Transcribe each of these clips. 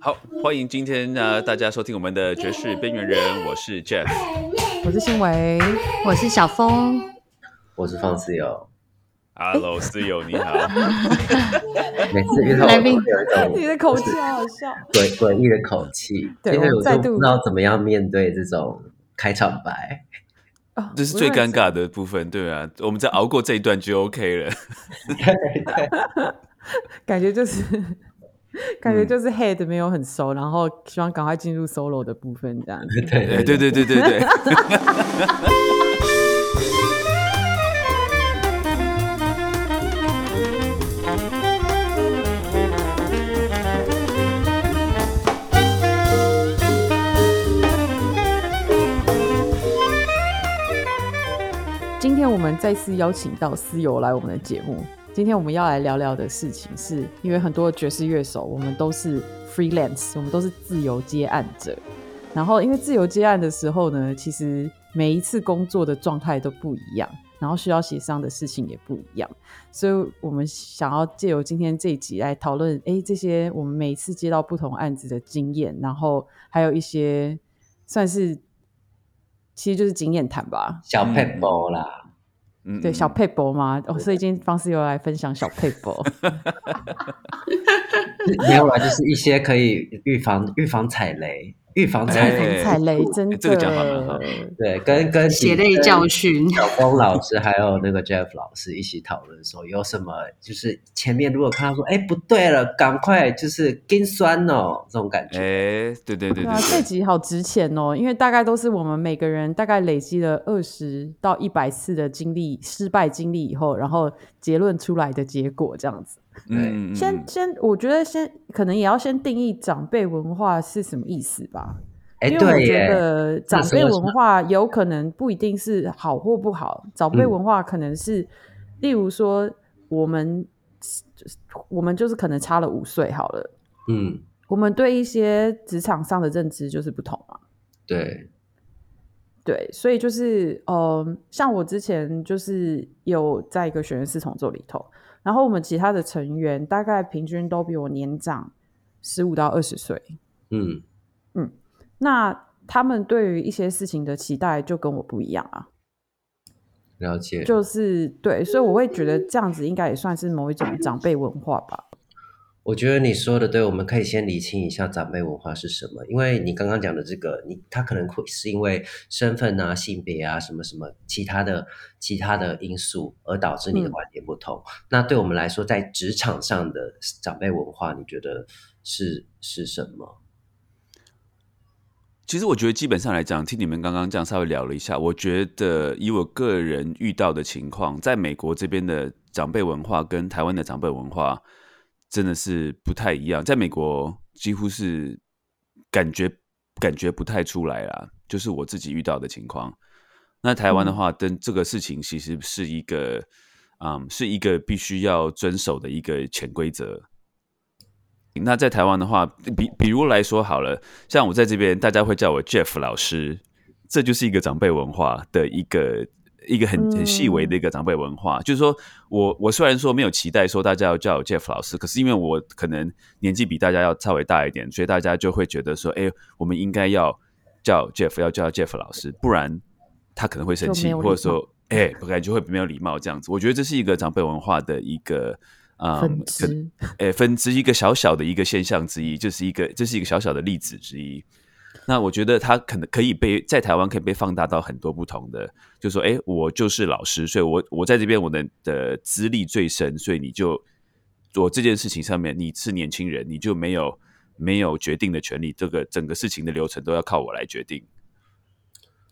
好，欢迎今天呢大家收听我们的爵士边缘人，我是 Jeff，我是新维，我是小峰，我是方思友。Hello，思友你好。每次遇到我都有一种你的口气好好笑。诡诡异的口气，对因为我我再度就不知道怎么样面对这种开场白。哦这是最尴尬的部分，对啊，我们再熬过这一段就 OK 了。感觉就是 感觉就是 head 没有很熟，然后希望赶快进入 solo 的部分，这样 子。对哎，对对对对对。今天我们再次邀请到思友来我们的节目。今天我们要来聊聊的事情是，因为很多爵士乐手，我们都是 freelance，我们都是自由接案者。然后，因为自由接案的时候呢，其实每一次工作的状态都不一样，然后需要协商的事情也不一样，所以我们想要借由今天这一集来讨论，哎，这些我们每一次接到不同案子的经验，然后还有一些算是其实就是经验谈吧，小 p 波啦，嗯对，小佩博嘛？哦，所以今天方式又来分享小佩博。没有啦，就是一些可以预防预防踩雷、预防踩雷。哎踩雷真的，这个讲法蛮好对，跟跟血泪教训。小峰老师还有那个 Jeff 老师一起讨论说，有什么就是前面如果看到说，哎，不对了，赶快就是跟酸哦，这种感觉。哎，对对对对啊，这集好值钱哦，因为大概都是我们每个人大概累积了二十到一百次的经历、失败经历以后，然后结论出来的结果这样子。嗯，嗯先先，我觉得先可能也要先定义长辈文化是什么意思吧。哎，因为我觉，得长辈文化有可能不一定是好或不好，长辈嗯文化可能是，例如说我们我们就是可能差了五岁好了，嗯，我们对一些职场上的认知就是不同嘛。对，对，所以就是，呃，像我之前就是有在一个学员系统做里头，然后我们其他的成员大概平均都比我年长十五到二十岁，嗯嗯，那他们对于一些事情的期待就跟我不一样啊。了解。就是对，所以我会觉得这样子应该也算是某一种长辈文化吧。我觉得你说的对，我们可以先理清一下长辈文化是什么，因为你刚刚讲的这个，你他可能会是因为身份啊、性别啊、什么什么其他的其他的因素而导致你的嗯观点不同。那对我们来说，在职场上的长辈文化，你觉得是是什么？其实我觉得基本上来讲，听你们刚刚这样稍微聊了一下，我觉得以我个人遇到的情况，在美国这边的长辈文化跟台湾的长辈文化真的是不太一样。在美国几乎是感觉感觉不太出来啦，就是我自己遇到的情况。那台湾的话，跟这个事情其实是一个，嗯，是一个必须要遵守的一个潜规则。那在台湾的话，比比如来说好了，像我在这边，大家会叫我 Jeff 老师，这就是一个长辈文化的一个一个很很细微的一个长辈文化。就是说我我虽然说没有期待说大家要叫我 Jeff 老师，可是因为我可能年纪比大家要稍微大一点，所以大家就会觉得说，哎，我们应该要叫 Jeff，要叫 Jeff 老师，不然他可能会生气，或者说，哎，我感觉会没有礼貌这样子。我觉得这是一个长辈文化的一个。嗯，分可支，诶，分支一个小小的一个现象之一，就是一个这是一个小小的例子之一。那我觉得它可能可以被在台湾可以被放大到很多不同的，就说，哎，我就是老师，所以我我在这边我的的资历最深，所以你就做这件事情上面，你是年轻人，你就没有没有决定的权利，这个整个事情的流程都要靠我来决定。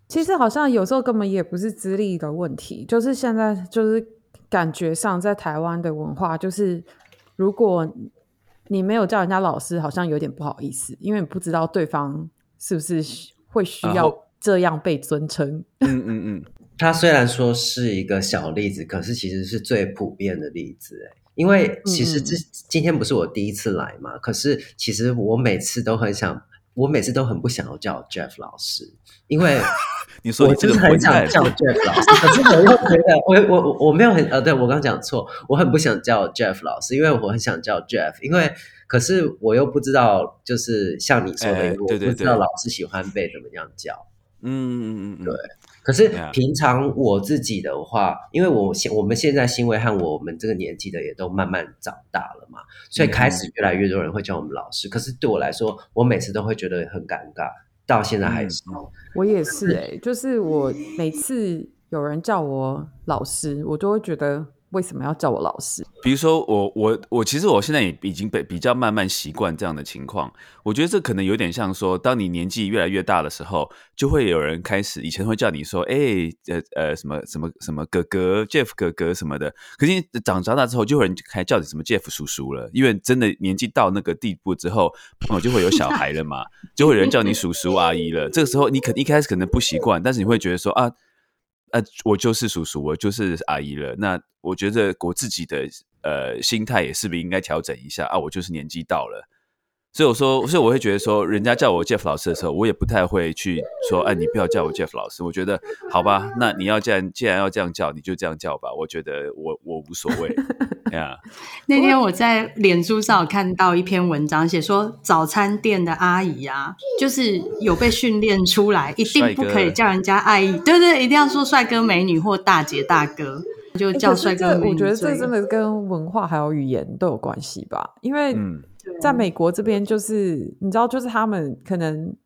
其实好像有时候根本也不是资历的问题，就是现在就是感觉上在台湾的文化，就是如果你没有叫人家老师，好像有点不好意思，因为你不知道对方是不是会需要这样被尊称。嗯嗯嗯，它虽然说是一个小例子，可是其实是最普遍的例子。哎，因为其实这今天不是我第一次来嘛，可是其实我每次都很想，我每次都很不想要叫 Jeff 老师，因为 你说我就是很想叫 Jeff 老师，可是我又觉得我我我没有很呃，对我刚讲错，我很不想叫 Jeff 老师，因为我很想叫 Jeff，因为可是我又不知道，就是像你说的，哎我对对不知道老师喜欢被怎么样教。嗯嗯嗯嗯，对可是平常我自己的话，因为我现我们现在新威和我们这个年纪的也都慢慢长大了嘛，所以嗯开始越来越多人会叫我们老师。可是对我来说，我每次都会觉得很尴尬，到现在还是。我也是哎、就是我每次有人叫我老师，我都会觉得为什么要叫我老师？比如说我我我其实我现在也已经被比较慢慢习惯这样的情况，我觉得这可能有点像说，当你年纪越来越大的时候，就会有人开始以前会叫你说，哎、呃呃什么什么什么哥哥 Jeff 哥哥什么的，可是你长长大之后，就会有人开始叫你什么 Jeff 叔叔了，因为真的年纪到那个地步之后，朋友就会有小孩了嘛，就会有人叫你叔叔阿姨了。这个时候你可一开始可能不习惯，但是你会觉得说啊。啊，我就是叔叔，我就是阿姨了。那我觉得我自己的呃心态也是不是应该调整一下啊？我就是年纪到了，所以我说，所以我会觉得说，人家叫我 Jeff 老师的时候，我也不太会去说，哎，你不要叫我 Jeff 老师。我觉得好吧，那你要这样，既然要这样叫，你就这样叫吧。我觉得我我无所谓 呀。那天我在脸书上有看到一篇文章，写说早餐店的阿姨啊，就是有被训练出来，一定不可以叫人家阿姨，对对，一定要说帅哥美女或大姐大哥，就欸叫帅哥美女。我觉得这真的跟文化还有语言都有关系吧，因为嗯在美国这边，就是你知道，就是他们可能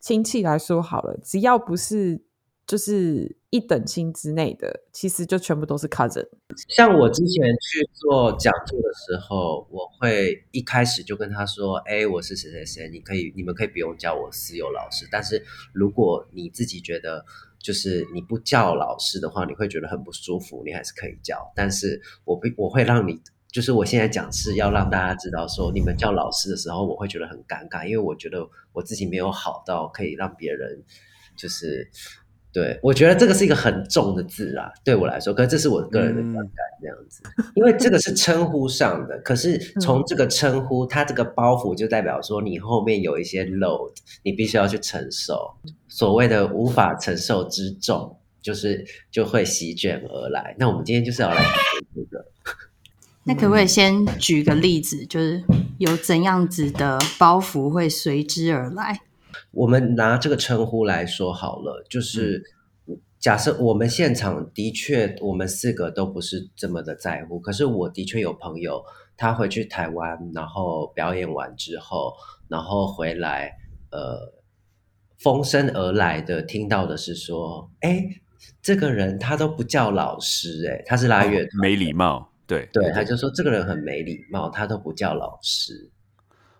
亲戚来说好了，只要不是就是一等亲之内的，其实就全部都是 cousin。像我之前去做讲座的时候，我会一开始就跟他说：“哎，我是谁谁谁，你可以，你们可以不用叫我私有老师，但是如果你自己觉得就是你不叫老师的话，你会觉得很不舒服，你还是可以叫。但是我不，我会让你，就是我现在讲是要让大家知道说，你们叫老师的时候，我会觉得很尴尬，因为我觉得我自己没有好到可以让别人就是。”对，我觉得这个是一个很重的字啊，对我来说，可是这是我个人的观感这样子，因为这个是称呼上的，可是从这个称呼，它这个包袱就代表说你后面有一些 load，你必须要去承受，所谓的无法承受之重，就是就会席卷而来。那我们今天就是要来那可不可以先举个例子，就是有怎样子的包袱会随之而来？我们拿这个称呼来说好了，就是假设我们现场的确我们四个都不是这么的在乎，可是我的确有朋友他回去台湾，然后表演完之后，然后回来，呃，风声而来的听到的是说，哎，这个人他都不叫老师、哎，他是拉乐没礼貌，对对，他就说这个人很没礼貌，他都不叫老师。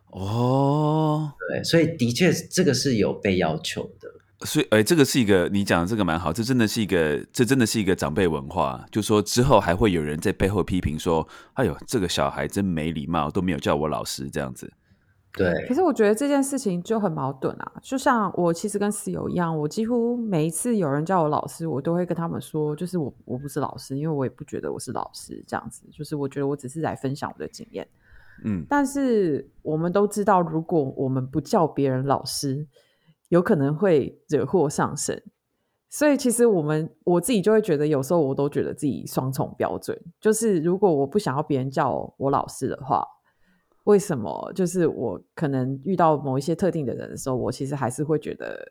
哦，对，所以的确这个是有被要求的。所以，哎，这个是一个你讲的这个蛮好，这真的是一个，这真的是一个长辈文化。就说之后还会有人在背后批评说：“哎呦，这个小孩真没礼貌，都没有叫我老师这样子。对可，是我觉得这件事情就很矛盾啊，就像我其实跟室友一样，我几乎每一次有人叫我老师，我都会跟他们说，就是我我不是老师，因为我也不觉得我是老师这样子，就是我觉得我只是来分享我的经验。嗯，但是我们都知道，如果我们不叫别人老师，有可能会惹祸上身。所以其实我们我自己就会觉得，有时候我都觉得自己双重标准。就是如果我不想要别人叫我老师的话，为什么就是我可能遇到某一些特定的人的时候，我其实还是会觉得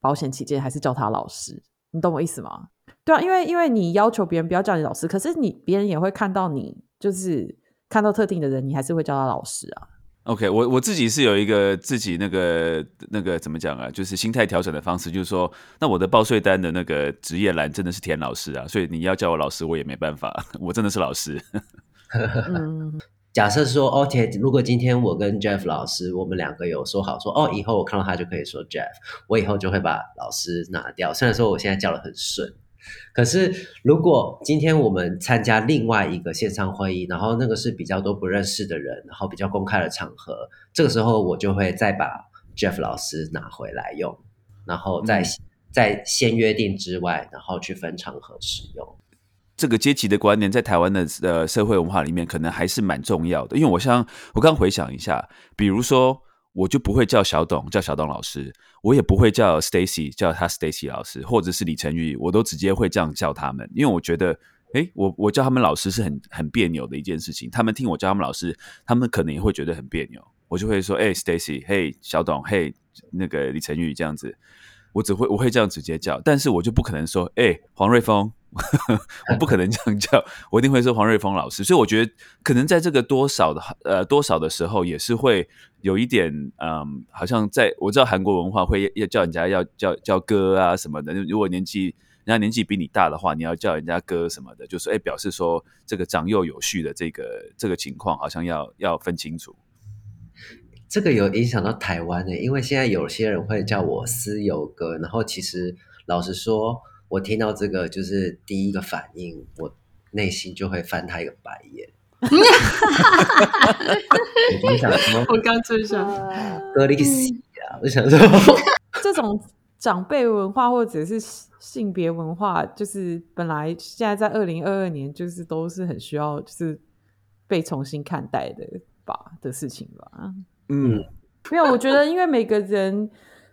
保险起见，还是叫他老师。你懂我意思吗？对啊，因为因为你要求别人不要叫你老师，可是你别人也会看到你，就是看到特定的人，你还是会叫他老师啊。OK，我我自己是有一个自己那个那个怎么讲啊，就是心态调整的方式，就是说，那我的报税单的那个职业栏真的是填老师啊，所以你要叫我老师，我也没办法，我真的是老师。嗯，假设说，OK，如果今天我跟 Jeff 老师，我们两个有说好说，哦，以后我看到他就可以说 Jeff，我以后就会把老师拿掉。虽然说我现在叫的很顺，可是如果今天我们参加另外一个线上会议，然后那个是比较多不认识的人，然后比较公开的场合，这个时候我就会再把 Jeff 老师拿回来用，然后再、嗯在先约定之外，然后去分场合使用。这个阶级的观念在台湾的呃社会文化里面，可能还是蛮重要的。因为我想，我刚回想一下，比如说，我就不会叫小董叫小董老师，我也不会叫 Stacy 叫他 Stacy 老师，或者是李晨宇，我都直接会这样叫他们，因为我觉得哎，我我叫他们老师是很很别扭的一件事情，他们听我叫他们老师，他们可能也会觉得很别扭。我就会说，哎，Stacy，嘿，小董，嘿，那个李晨宇这样子，我只会我会这样直接叫，但是我就不可能说，哎，黄瑞峰，我不可能这样叫，我一定会说黄瑞峰老师。所以我觉得，可能在这个多少的呃多少的时候，也是会有一点，嗯，好像在我知道韩国文化会要叫人家要叫叫哥啊什么的，如果年纪人家年纪比你大的话，你要叫人家哥什么的，就是哎表示说这个长幼有序的这个这个情况，好像要要分清楚。这个有影响到台湾的，因为现在有些人会叫我私有哥，然后其实老实说，我听到这个就是第一个反应，我内心就会翻他一个白眼。我想什么？我刚追上哥利西啊！我想说，这种长辈文化或者是性别文化，就是本来现在在二零二二年，就是都是很需要，就是被重新看待的吧的事情吧。嗯，没有，我觉得因为每个人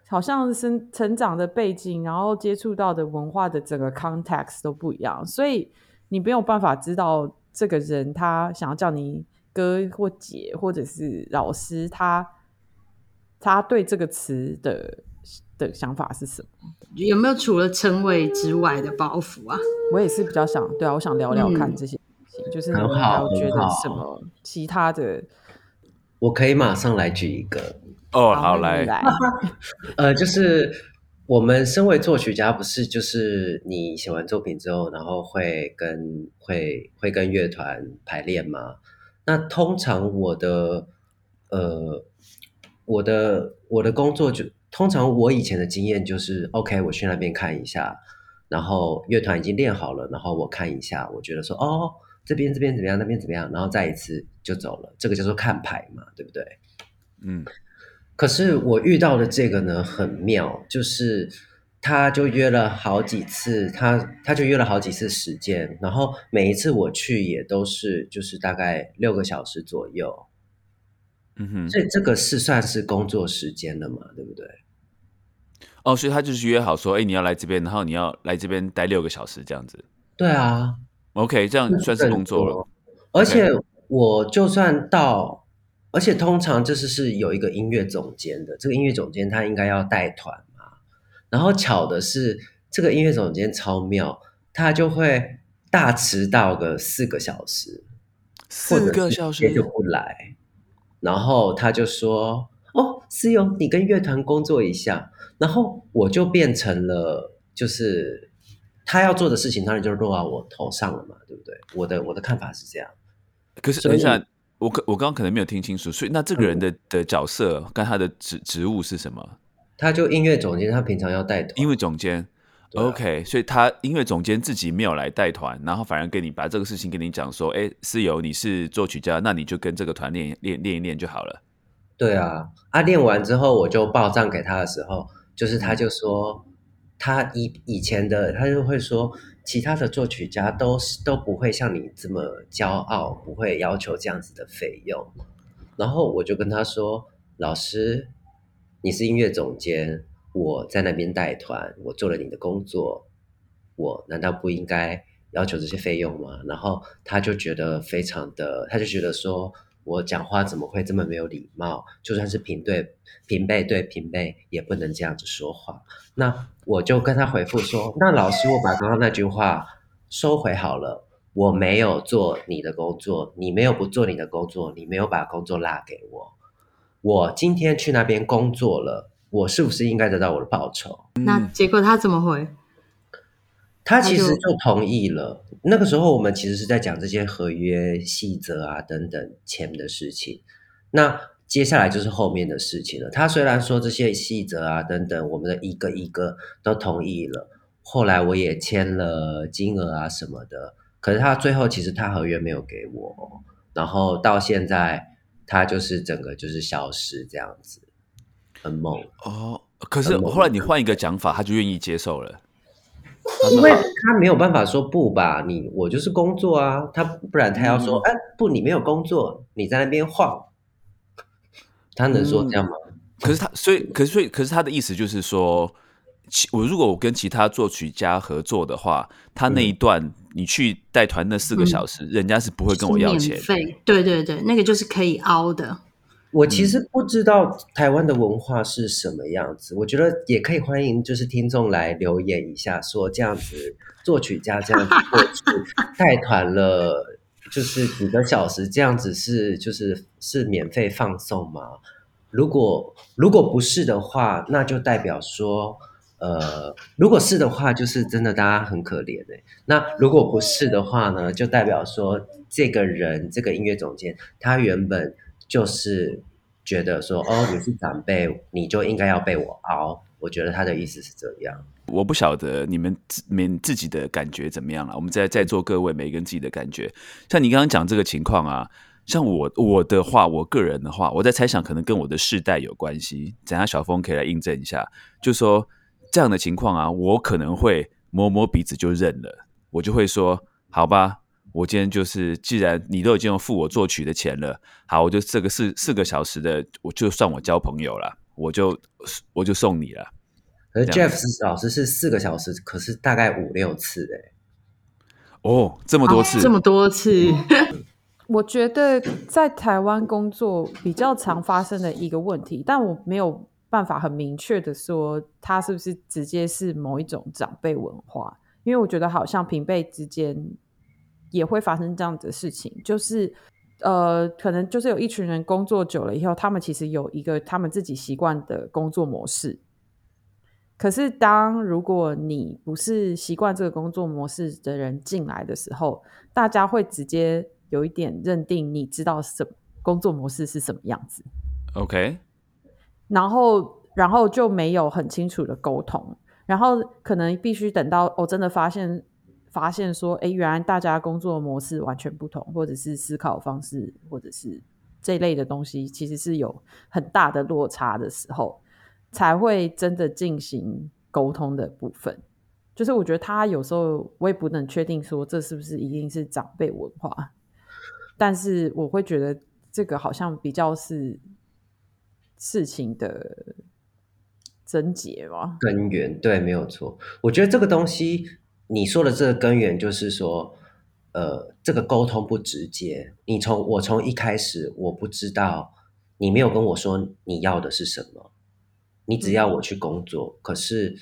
好像是成长的背景，然后接触到的文化的整个 context 都不一样，所以你没有办法知道这个人他想要叫你哥或姐或者是老师，他他对这个词的的想法是什么？有没有除了称谓之外的包袱啊？我也是比较想，对啊，我想聊聊看这些事情，就是你们还有觉得什么其他的？我可以马上来举一个哦，好来，呃，就是我们身为作曲家，不是就是你写完作品之后，然后会跟会会跟乐团排练吗？那通常我的呃我的我的工作就通常我以前的经验就是，OK，我去那边看一下，然后乐团已经练好了，然后我看一下，我觉得说哦。这边这边怎么样？那边怎么样？然后再一次就走了，这个叫做看牌嘛，对不对？嗯。可是我遇到的这个呢，很妙，就是他就约了好几次，他他就约了好几次时间，然后每一次我去也都是就是大概六个小时左右。嗯哼。所以这个是算是工作时间了嘛，对不对？哦，所以他就是约好说，哎，你要来这边，然后你要来这边待六个小时这样子。对啊。OK，这样算是工作了。而且我就算到，而且通常就是是有一个音乐总监的，这个音乐总监他应该要带团嘛。然后巧的是，这个音乐总监超妙，他就会大迟到个四个小时，四个小时就不来。然后他就说：“哦，思勇，你跟乐团工作一下。”然后我就变成了就是。他要做的事情当然就是落到我头上了嘛，对不对？我的我的看法是这样。可是等一下，我我刚刚可能没有听清楚，所以那这个人的的角色跟他的职职务是什么？他就音乐总监，他平常要带团。音乐总监，OK，所以他音乐总监自己没有来带团，然后反而跟你把这个事情跟你讲说，哎，思友你是作曲家，那你就跟这个团练练练一练就好了。对啊，啊，练完之后我就报账给他的时候，就是他就说。他以以前的他就会说，其他的作曲家都是都不会像你这么骄傲，不会要求这样子的费用。然后我就跟他说：“老师，你是音乐总监，我在那边带团，我做了你的工作，我难道不应该要求这些费用吗？”然后他就觉得非常的，他就觉得说。我讲话怎么会这么没有礼貌？就算是平对平辈对平辈，也不能这样子说话。那我就跟他回复说：“那老师，我把刚刚那句话收回好了。我没有做你的工作，你没有不做你的工作，你没有把工作拉给我。我今天去那边工作了，我是不是应该得到我的报酬？”那结果他怎么回？他其实就同意了。那个时候，我们其实是在讲这些合约细则啊等等钱的事情。那接下来就是后面的事情了。他虽然说这些细则啊等等，我们的一个一个都同意了。后来我也签了金额啊什么的。可是他最后其实他合约没有给我。然后到现在，他就是整个就是消失这样子，很猛哦。可是后来你换一个讲法，他就愿意接受了。因为他没有办法说不吧，你我就是工作啊，他不然他要说，哎，不，你没有工作，你在那边晃，他能说这样吗？可是他，所以，可是，所以，可是他的意思就是说，其我如果我跟其他作曲家合作的话，他那一段你去带团那四个小时，人家是不会跟我要钱免。费，对对对，那个就是可以凹的。我其实不知道台湾的文化是什么样子，我觉得也可以欢迎就是听众来留言一下，说这样子作曲家这样子过去带 团了，就是几个小时这样子是就是是免费放送吗？如果如果不是的话，那就代表说，呃，如果是的话，就是真的大家很可怜哎、那如果不是的话呢，就代表说这个人这个音乐总监他原本就是觉得说，哦，你是长辈，你就应该要被我凹。我觉得他的意思是这样。我不晓得你们自你们自己的感觉怎么样了。我们在在座各位每个人自己的感觉，像你刚刚讲这个情况啊，像我我的话，我个人的话，我在猜想可能跟我的世代有关系。等下小峰可以来印证一下，就说这样的情况啊，我可能会摸摸鼻子就认了，我就会说好吧。我今天就是，既然你都已经付我作曲的钱了，好，我就这个四四个小时的，我就算我交朋友了，我就我就送你了。可是 Jeff 老师是四个小时，可是大概五六次哎、哦，这么多次，这么多次，我觉得在台湾工作比较常发生的一个问题，但我没有办法很明确的说他是不是直接是某一种长辈文化，因为我觉得好像平辈之间也会发生这样子的事情，就是呃，可能就是有一群人工作久了以后，他们其实有一个他们自己习惯的工作模式。可是，当如果你不是习惯这个工作模式的人进来的时候，大家会直接有一点认定你知道什工作模式是什么样子，OK，然后然后就没有很清楚的沟通，然后可能必须等到我、哦、真的发现发现说，哎，原来大家工作模式完全不同，或者是思考方式，或者是这类的东西，其实是有很大的落差的时候，才会真的进行沟通的部分。就是我觉得他有时候我也不能确定说这是不是一定是长辈文化，但是我会觉得这个好像比较是事情的症结吧。根源对，没有错。我觉得这个东西，你说的这个根源就是说，呃，这个沟通不直接。你从我从一开始我不知道，你没有跟我说你要的是什么，你只要我去工作，可是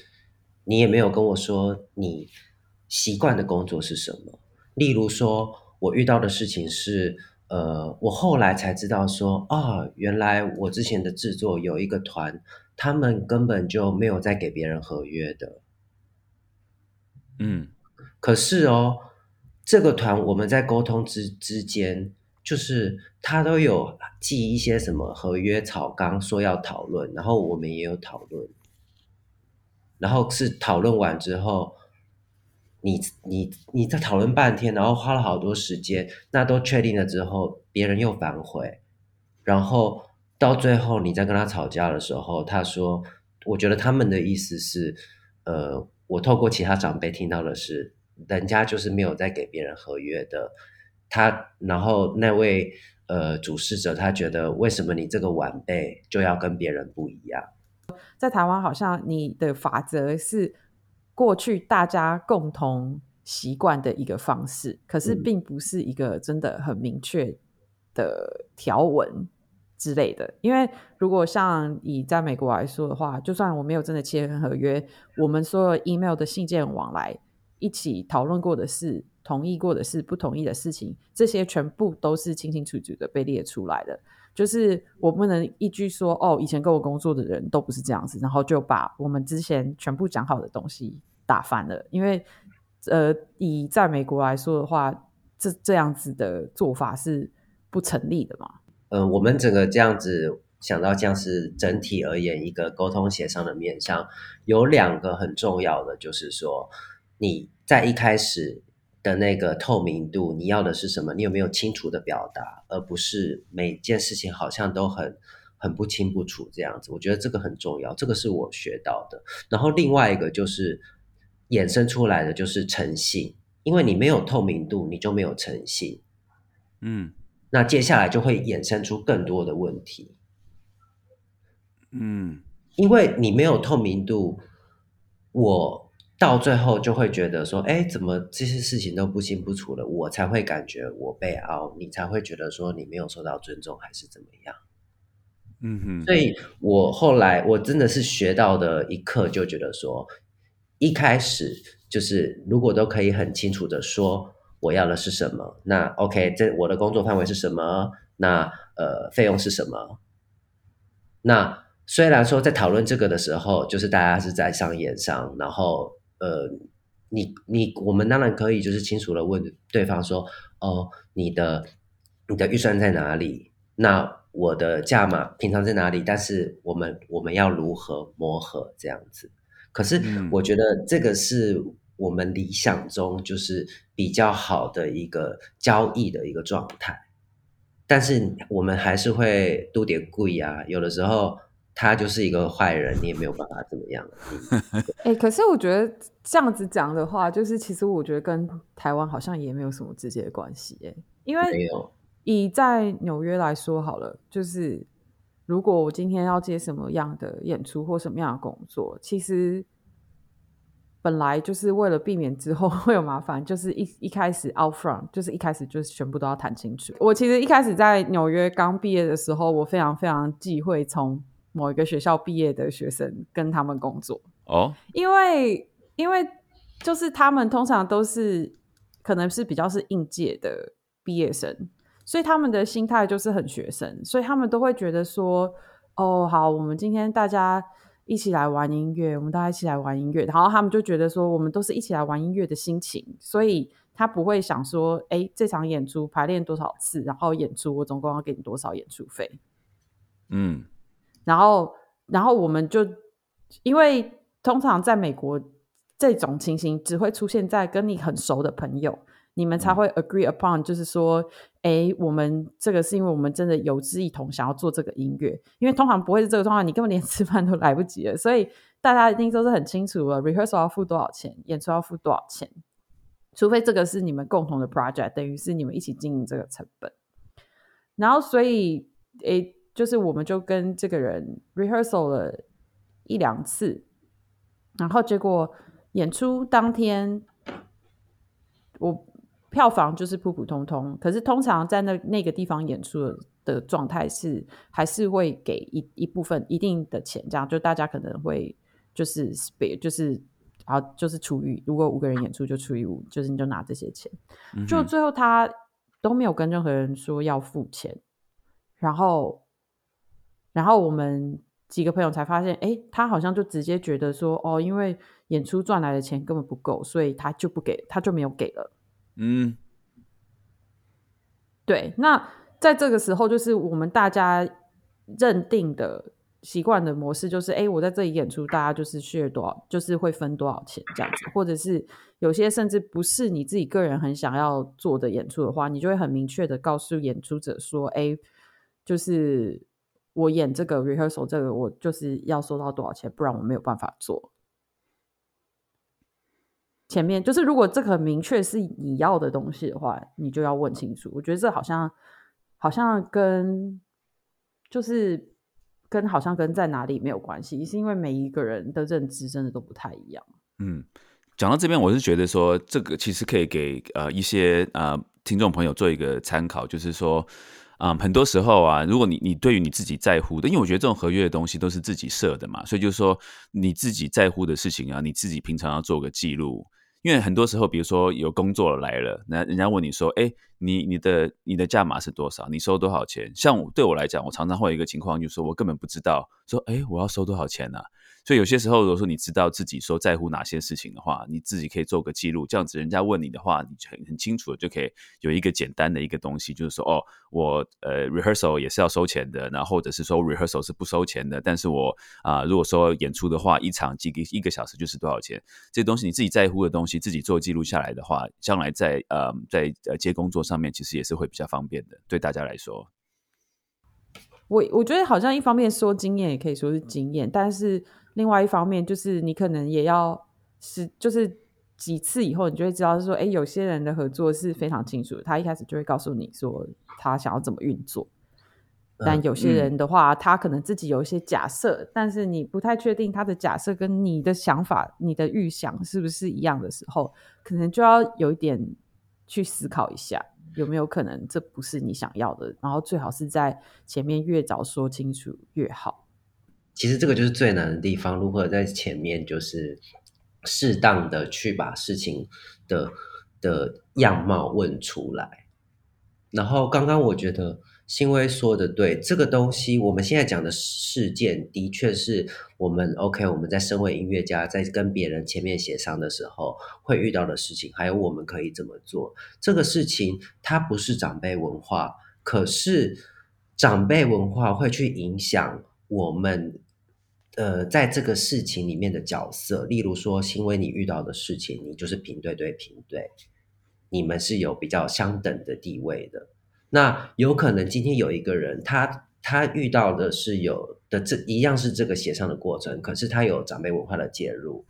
你也没有跟我说你习惯的工作是什么。例如说，我遇到的事情是，呃，我后来才知道说，啊，原来我之前的制作有一个团。他们根本就没有在给别人合约的，嗯，可是哦，这个团我们在沟通之之间，就是他都有寄一些什么合约草纲，说要讨论，然后我们也有讨论，然后是讨论完之后，你你你在讨论半天，然后花了好多时间，那都确定了之后，别人又反悔，然后。到最后，你在跟他吵架的时候，他说：“我觉得他们的意思是，呃，我透过其他长辈听到的是，人家就是没有在给别人合约的。他，然后那位呃主事者，他觉得为什么你这个晚辈就要跟别人不一样？在台湾，好像你的法则是过去大家共同习惯的一个方式，可是并不是一个真的很明确的条文。”之类的，因为如果像以在美国来说的话，就算我没有真的签合约，我们所有 email 的信件往来，一起讨论过的事、同意过的事、不同意的事情，这些全部都是清清楚楚的被列出来的。就是我不能一句说哦，以前跟我工作的人都不是这样子，然后就把我们之前全部讲好的东西打翻了。因为呃，以在美国来说的话，这这样子的做法是不成立的嘛。嗯，我们整个这样子想到，这样是整体而言一个沟通协商的面向，有两个很重要的，就是说你在一开始的那个透明度，你要的是什么？你有没有清楚的表达，而不是每件事情好像都很很不清不楚这样子。我觉得这个很重要，这个是我学到的。然后另外一个就是衍生出来的就是诚信，因为你没有透明度，你就没有诚信。嗯。那接下来就会衍生出更多的问题，嗯，因为你没有透明度，我到最后就会觉得说，哎，怎么这些事情都不清不楚了，我才会感觉我被凹，你才会觉得说你没有受到尊重还是怎么样？嗯哼，所以我后来我真的是学到的一刻，就觉得说，一开始就是如果都可以很清楚的说我要的是什么，那 OK，这我的工作范围是什么？那呃，费用是什么？那虽然说在讨论这个的时候，就是大家是在商言商，然后呃，你你我们当然可以就是清楚的问对方说，哦，你的你的预算在哪里？那我的价码平常在哪里？但是我们我们要如何磨合这样子？可是我觉得这个是我们理想中就是比较好的一个交易的一个状态。但是我们还是会多点贵啊，有的时候他就是一个坏人，你也没有办法怎么样。哎，可是我觉得这样子讲的话，就是其实我觉得跟台湾好像也没有什么直接的关系，哎，因为以在纽约来说好了，就是如果我今天要接什么样的演出或什么样的工作，其实。本来就是为了避免之后 会有麻烦，就是一一开始 out front，就是一开始就是全部都要谈清楚。我其实一开始在纽约刚毕业的时候，我非常非常忌讳从某一个学校毕业的学生跟他们工作哦，因为因为就是他们通常都是可能是比较是应届的毕业生，所以他们的心态就是很学生，所以他们都会觉得说，哦，好，我们今天大家。一起来玩音乐，我们大家一起来玩音乐，然后他们就觉得说，我们都是一起来玩音乐的心情，所以他不会想说，哎，这场演出排练多少次，然后演出我总共要给你多少演出费，嗯，然后，然后我们就因为通常在美国这种情形只会出现在跟你很熟的朋友。你们才会 agree upon，就是说，哎，我们这个是因为我们真的有志一同，想要做这个音乐。因为通常不会是这个状况，你根本连 吃饭都来不及了。所以大家一定都是很清楚了，rehearsal 要付多少钱，演出要付多少钱。除非这个是你们共同的 project，等于是你们一起经营这个成本。然后，所以，哎，就是我们就跟这个人 rehearsal 了一两次，然后结果演出当天，我。票房就是普普通通，可是通常在那那个地方演出的的状态是还是会给一一部分一定的钱，这样就大家可能会就是别就是啊就是除以如果五个人演出就除以五，就是你就拿这些钱，就最后他都没有跟任何人说要付钱，然后然后我们几个朋友才发现，哎，他好像就直接觉得说，哦，因为演出赚来的钱根本不够，所以他就不给，他就没有给了。嗯，对，那在这个时候，就是我们大家认定的习惯的模式，就是哎，我在这里演出，大家就是需多少，就是会分多少钱这样子，或者是有些甚至不是你自己个人很想要做的演出的话，你就会很明确的告诉演出者说，哎，就是我演这个 rehearsal 这个，我就是要收到多少钱，不然我没有办法做。前面就是，如果这个很明确是你要的东西的话，你就要问清楚。我觉得这好像好像跟就是跟好像跟在哪里没有关系，是因为每一个人的认知真的都不太一样。嗯，讲到这边，我是觉得说这个其实可以给呃一些呃听众朋友做一个参考，就是说啊，很多时候啊，如果你你对于你自己在乎的，因为我觉得这种合约的东西都是自己设的嘛，所以就是说你自己在乎的事情啊，你自己平常要做个记录。因为很多时候，比如说有工作来了，那人家问你说：“哎，你你的你的价码是多少？你收多少钱？”像我对我来讲，我常常会有一个情况，就是说我根本不知道，说：“哎，我要收多少钱呢？”所以有些时候，如果说你知道自己说在乎哪些事情的话，你自己可以做个记录，这样子人家问你的话，你很很清楚的就可以有一个简单的一个东西，就是说哦，我呃 rehearsal 也是要收钱的，然后或者是说 rehearsal 是不收钱的，但是我啊如果说演出的话，一场几个一个小时就是多少钱，这些东西你自己在乎的东西，自己做记录下来的话，将来在呃在呃接工作上面其实也是会比较方便的，对大家来说。我我觉得好像一方面说经验也可以说是经验，但是。另外一方面，就是你可能也要是，就是几次以后，你就会知道，是说，哎，有些人的合作是非常清楚，他一开始就会告诉你说他想要怎么运作。但有些人的话，他可能自己有一些假设，但是你不太确定他的假设跟你的想法、你的预想是不是一样的时候，可能就要有一点去思考一下，有没有可能这不是你想要的，然后最好是在前面越早说清楚越好。其实这个就是最难的地方，如何在前面就是适当的去把事情的的样貌问出来。然后刚刚我觉得。新威说的对，这个东西我们现在讲的事件，的确是我们 OK。我们在身为音乐家，在跟别人前面协商的时候会遇到的事情，还有我们可以怎么做。这个事情它不是长辈文化，可是长辈文化会去影响我们，呃，在这个事情里面的角色。例如说，新威你遇到的事情，你就是平对对平对，你们是有比较相等的地位的。那有可能今天有一个人，他他遇到的是有的这一样是这个协商的过程，可是他有长辈文化的介入。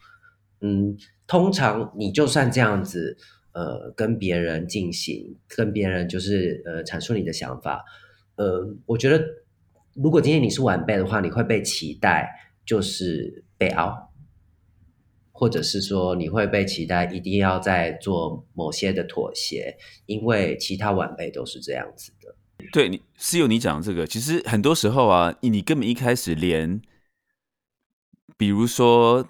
嗯，通常你就算这样子，呃，跟别人进行，跟别人就是呃阐述你的想法，呃，我觉得如果今天你是晚辈的话，你会被期待就是被熬。或者是说你会被期待一定要在做某些的妥协，因为其他晚辈都是这样子的。对你是有你讲这个，其实很多时候啊，你根本一开始连，比如说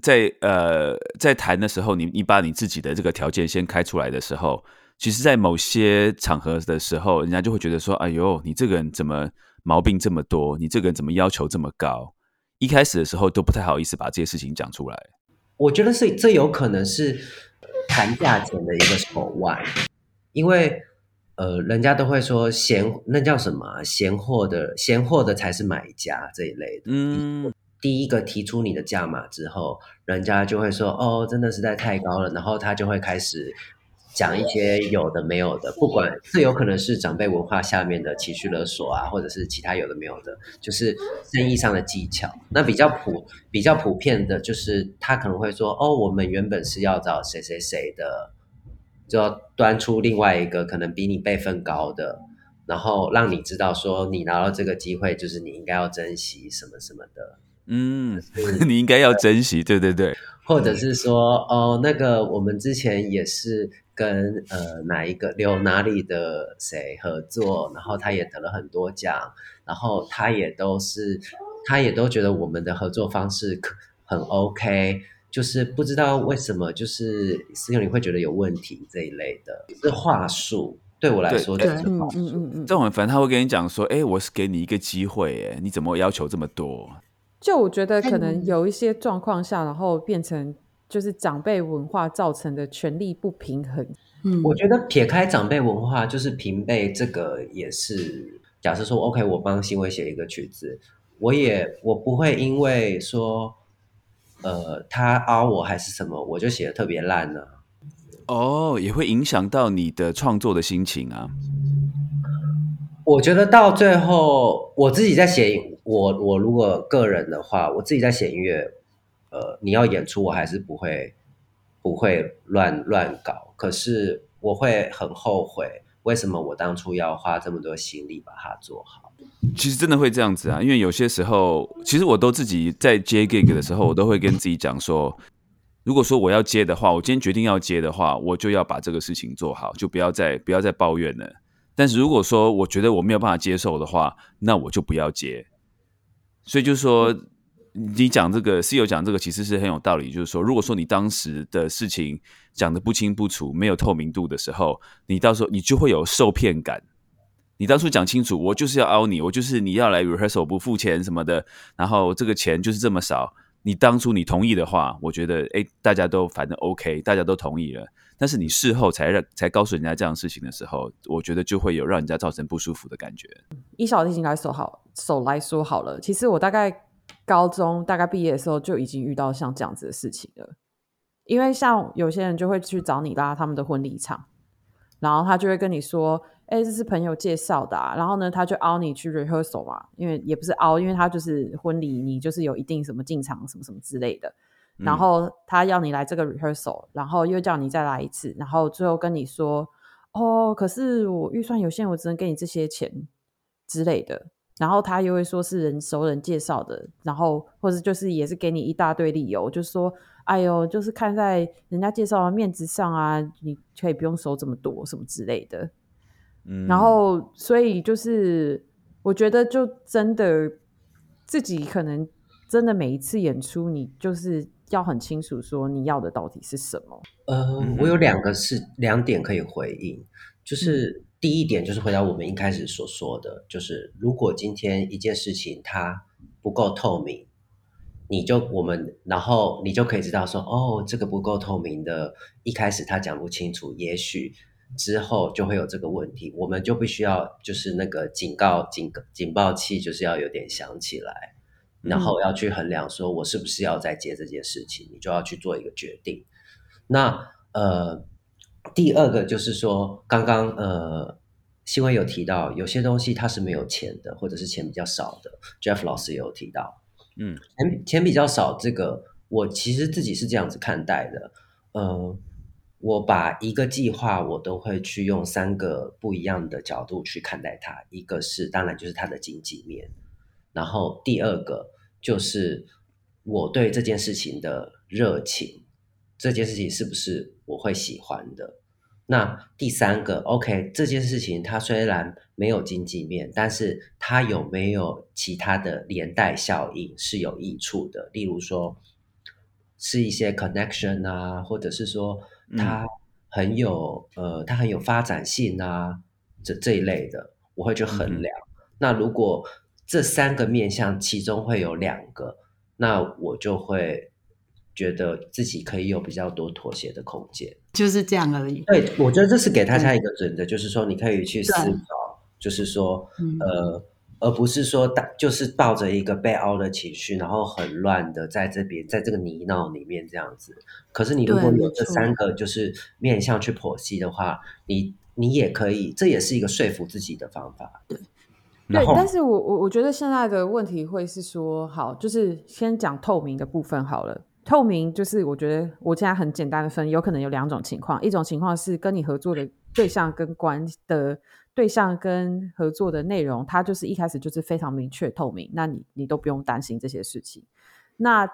在呃在谈的时候，你你把你自己的这个条件先开出来的时候，其实，在某些场合的时候，人家就会觉得说：“哎呦，你这个人怎么毛病这么多？你这个人怎么要求这么高？”一开始的时候都不太好意思把这些事情讲出来。我觉得是这有可能是谈价钱的一个手腕，因为呃，人家都会说闲那叫什么闲货的闲货的才是买家这一类的。嗯，第一个提出你的价码之后，人家就会说哦，真的实在太高了，然后他就会开始。讲一些有的没有的，不管这有可能是长辈文化下面的情绪勒索啊，或者是其他有的没有的，就是生意上的技巧。那比较普比较普遍的，就是他可能会说：“哦，我们原本是要找谁谁谁的，就要端出另外一个可能比你辈分高的，然后让你知道说你拿到这个机会，就是你应该要珍惜什么什么的。”嗯，你应该要珍惜，对对对，或者是说：“哦，那个我们之前也是。”跟呃哪一个有哪里的谁合作，然后他也得了很多奖，然后他也都是，他也都觉得我们的合作方式可很 OK，就是不知道为什么就是司友你会觉得有问题这一类的，是话术对我来说就是话术。这种反正他会跟你讲说，哎，我是给你一个机会，哎，你怎么要求这么多？就我觉得可能有一些状况下，然后变成。就是长辈文化造成的权力不平衡。嗯，我觉得撇开长辈文化，就是平辈这个也是。假设说，OK，我帮新伟写一个曲子，我也我不会因为说，呃，他凹我还是什么，我就写的特别烂呢。哦，也会影响到你的创作的心情啊。我觉得到最后，我自己在写，我我如果个人的话，我自己在写音乐。呃，你要演出，我还是不会不会乱乱搞。可是我会很后悔，为什么我当初要花这么多心力把它做好？其实真的会这样子啊，因为有些时候，其实我都自己在接 gig 的时候，我都会跟自己讲说，如果说我要接的话，我今天决定要接的话，我就要把这个事情做好，就不要再不要再抱怨了。但是如果说我觉得我没有办法接受的话，那我就不要接。所以就是说。你讲这个室友讲这个其实是很有道理，就是说，如果说你当时的事情讲的不清不楚、没有透明度的时候，你到时候你就会有受骗感。你当初讲清楚，我就是要凹你，我就是你要来 rehearsal 不付钱什么的，然后这个钱就是这么少。你当初你同意的话，我觉得哎，大家都反正 OK，大家都同意了。但是你事后才让才告诉人家这样事情的时候，我觉得就会有让人家造成不舒服的感觉。以小提琴来说好，手来说好了，其实我大概。高中大概毕业的时候就已经遇到像这样子的事情了，因为像有些人就会去找你拉他们的婚礼场，然后他就会跟你说：“哎，这是朋友介绍的。”啊然后呢，他就凹你去 rehearsal 嘛，因为也不是凹，因为他就是婚礼，你就是有一定什么进场什么什么之类的。然后他要你来这个 rehearsal，然后又叫你再来一次，然后最后跟你说：“哦，可是我预算有限，我只能给你这些钱。”之类的。然后他又会说是人熟人介绍的，然后或者就是也是给你一大堆理由，就说哎呦，就是看在人家介绍的面子上啊，你可以不用收这么多什么之类的。嗯，然后所以就是我觉得就真的自己可能真的每一次演出，你就是要很清楚说你要的到底是什么。呃嗯，我有两个是两点可以回应，就是第一点就是回答我们一开始所说的，就是如果今天一件事情它不够透明，你就我们然后你就可以知道说，哦，这个不够透明的，一开始他讲不清楚，也许之后就会有这个问题，我们就必须要就是那个警告警警报器就是要有点响起来，然后要去衡量说我是不是要再接这件事情，你就要去做一个决定。那呃，第二个就是说，刚刚呃，新闻有提到，有些东西它是没有钱的，或者是钱比较少的。Jeff 老师也有提到，嗯钱钱比较少，这个我其实自己是这样子看待的。呃，我把一个计划，我都会去用三个不一样的角度去看待它。一个是当然就是它的经济面，然后第二个就是我对这件事情的热情，这件事情是不是我会喜欢的？那第三个，OK，这件事情它虽然没有经济面，但是它有没有其他的连带效应是有益处的？例如说，是一些 connection 啊，或者是说它很有、呃，它很有发展性啊，这这一类的，我会去衡量。那如果这三个面向其中会有两个，那我就会觉得自己可以有比较多妥协的空间。就是这样而已。对，我觉得这是给大家一个准的，就是说你可以去思考，就是说，嗯呃，而不是说大就是抱着一个被凹的情绪，然后很乱的在这边在这个泥淖里面这样子。可是你如果有这三个就是面向去剖析的话，你你也可以，这也是一个说服自己的方法。对，对，但是我我我觉得现在的问题会是说，好，就是先讲透明的部分好了。透明就是我觉得我现在很简单的分，有可能有两种情况，一种情况是跟你合作的对象跟关的对象跟合作的内容，它就是一开始就是非常明确透明，那你你都不用担心这些事情。那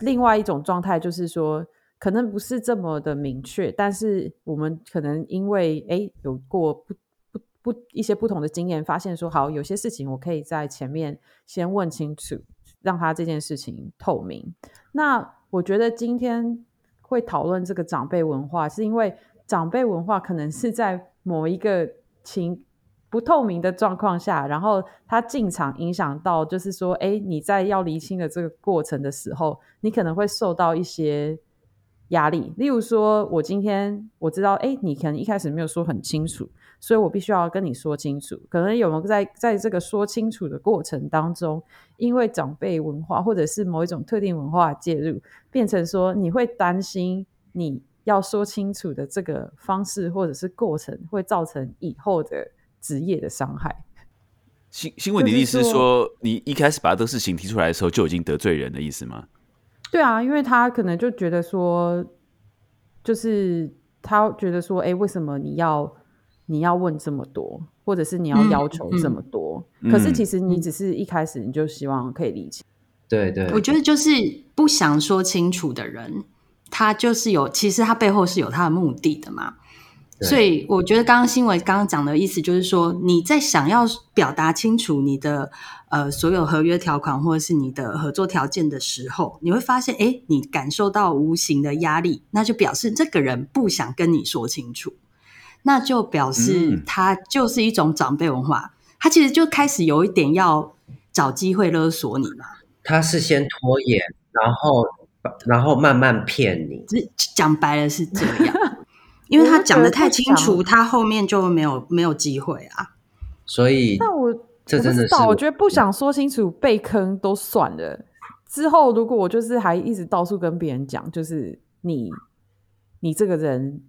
另外一种状态就是说，可能不是这么的明确，但是我们可能因为诶有过不不不一些不同的经验，发现说好有些事情我可以在前面先问清楚，让他这件事情透明。那我觉得今天会讨论这个长辈文化，是因为长辈文化可能是在某一个情不透明的状况下，然后他进场影响到，就是说，哎，你在要厘清的这个过程的时候，你可能会受到一些压力。例如说，我今天我知道，哎，你可能一开始没有说很清楚，所以我必须要跟你说清楚。可能有没有在在这个说清楚的过程当中，因为长辈文化或者是某一种特定文化介入，变成说你会担心你要说清楚的这个方式或者是过程会造成以后的职业的伤害。新新闻，你的意思是说，你一开始把这个事情提出来的时候就已经得罪人的意思吗？对啊，因为他可能就觉得说，就是他觉得说，哎，为什么你要你要问这么多，或者是你要嗯要求这么多？嗯可是其实你只是一开始你就希望可以理解。对对，我觉得就是不想说清楚的人，他就是有，其实他背后是有他的目的的嘛。所以我觉得刚刚新闻刚刚讲的意思就是说，你在想要表达清楚你的呃所有合约条款或者是你的合作条件的时候，你会发现，哎，你感受到无形的压力，那就表示这个人不想跟你说清楚，那就表示嗯他就是一种长辈文化，他其实就开始有一点要找机会勒索你嘛。他是先拖延，然后然后慢慢骗你。只讲白了是这样，因为他讲的太清楚，他后面就没有没有机会啊。所以但我这真的是我知道，我觉得不想说清楚被坑都算了。之后如果我就是还一直到处跟别人讲，就是你你这个人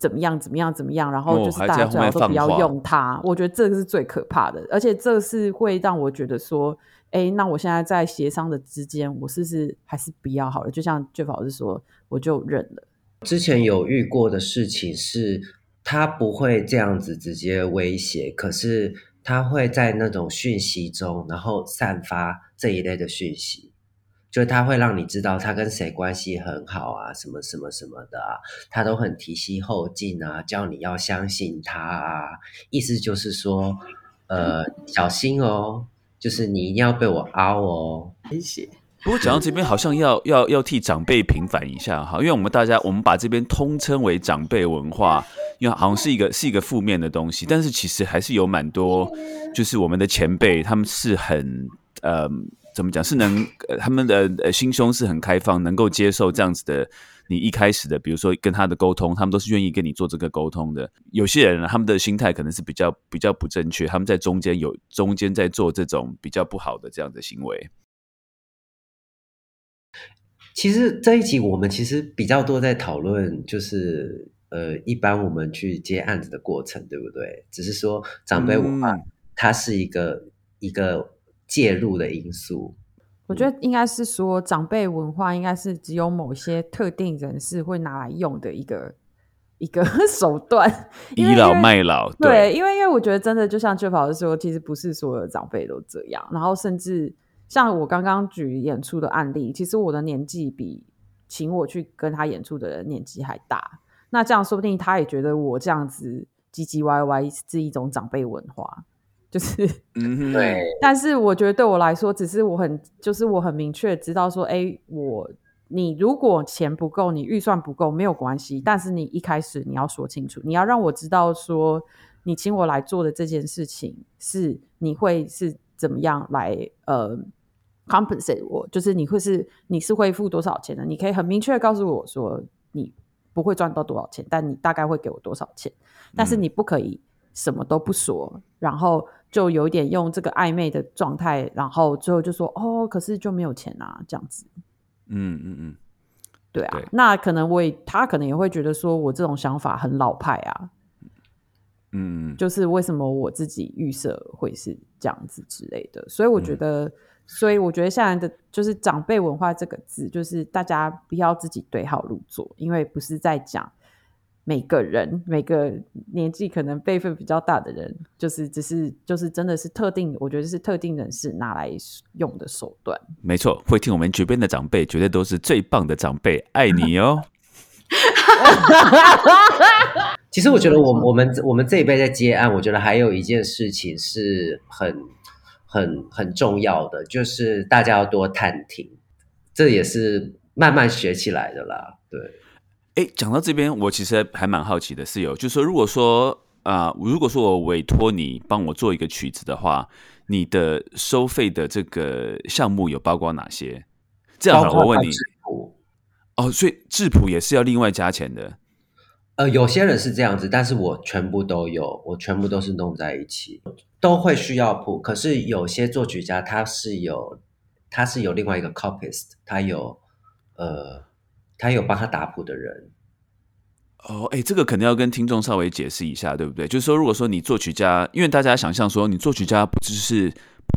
怎么样怎么样怎么样，然后哦就是大家最好都不要用它。我觉得这个是最可怕的，而且这是会让我觉得说，哎，那我现在在协商的之间，我是不是还是不要好了？就像 Jeff 老师说，我就忍了。之前有遇过的事情是，他不会这样子直接威胁，可是他会在那种讯息中，然后散发这一类的讯息，就他会让你知道他跟谁关系很好啊，什么什么什么的啊，他都很提携后进啊，叫你要相信他啊，意思就是说，呃，小心哦，就是你一定要被我凹哦，谢谢。不过讲到这边，好像要要要替长辈平反一下哈，因为我们大家我们把这边通称为长辈文化，因为好像是一个是一个负面的东西，但是其实还是有蛮多，就是我们的前辈他们是很呃怎么讲是能他们的呃心胸是很开放，能够接受这样子的。你一开始的，比如说跟他的沟通，他们都是愿意跟你做这个沟通的。有些人呢，他们的心态可能是比较比较不正确，他们在中间有中间在做这种比较不好的这样的行为。其实这一集我们其实比较多在讨论，就是呃，一般我们去接案子的过程，对不对？只是说长辈文化，它是一个一个介入的因素。我觉得应该是说，长辈文化应该是只有某些特定人士会拿来用的一个一个 手段，倚老卖老。对，因为因为我觉得真的就像薛老师说，其实不是所有的长辈都这样，然后甚至。像我刚刚举演出的案例，其实我的年纪比请我去跟他演出的人年纪还大。那这样说不定他也觉得我这样子唧唧歪歪是一种长辈文化，就是嗯对。但是我觉得对我来说，只是我很就是我很明确知道说，哎，我你如果钱不够，你预算不够没有关系，但是你一开始你要说清楚，你要让我知道说你请我来做的这件事情是你会是怎么样来呃。compensate 我就是你会是你是会付多少钱的？你可以很明确告诉我说你不会赚到多少钱，但你大概会给我多少钱？但是你不可以什么都不说，然后就有点用这个暧昧的状态，然后最后就说哦，可是就没有钱啊，这样子。嗯嗯嗯，对啊，那可能我也他可能也会觉得说我这种想法很老派啊。嗯，就是为什么我自己预设会是这样子之类的，所以我觉得。所以我觉得现在的就是长辈文化这个字，就是大家不要自己对号入座，因为不是在讲每个人每个年纪可能辈分比较大的人，就是只是就是真的是特定，我觉得是特定人士拿来用的手段。没错，会听我们这边的长辈，绝对都是最棒的长辈，爱你哦。其实我觉得，我我们我们这一辈在接案，我觉得还有一件事情是很。很很重要的就是大家要多探听，这也是慢慢学起来的啦。对，哎，讲到这边，我其实还蛮好奇的，是有，就是说，如果说啊，如果说我委托你帮我做一个曲子的话，你的收费的这个项目有包括哪些？这样好，我问你，哦，所以质谱也是要另外加钱的。呃，有些人是这样子，但是我全部都有，我全部都是弄在一起。都会需要谱，可是有些作曲家他是有，他是有另外一个 copyist，他有呃，他有帮他打谱的人。哦，哎，这个肯定要跟听众稍微解释一下，对不对？就是说，如果说你作曲家，因为大家想象说，你作曲家不就是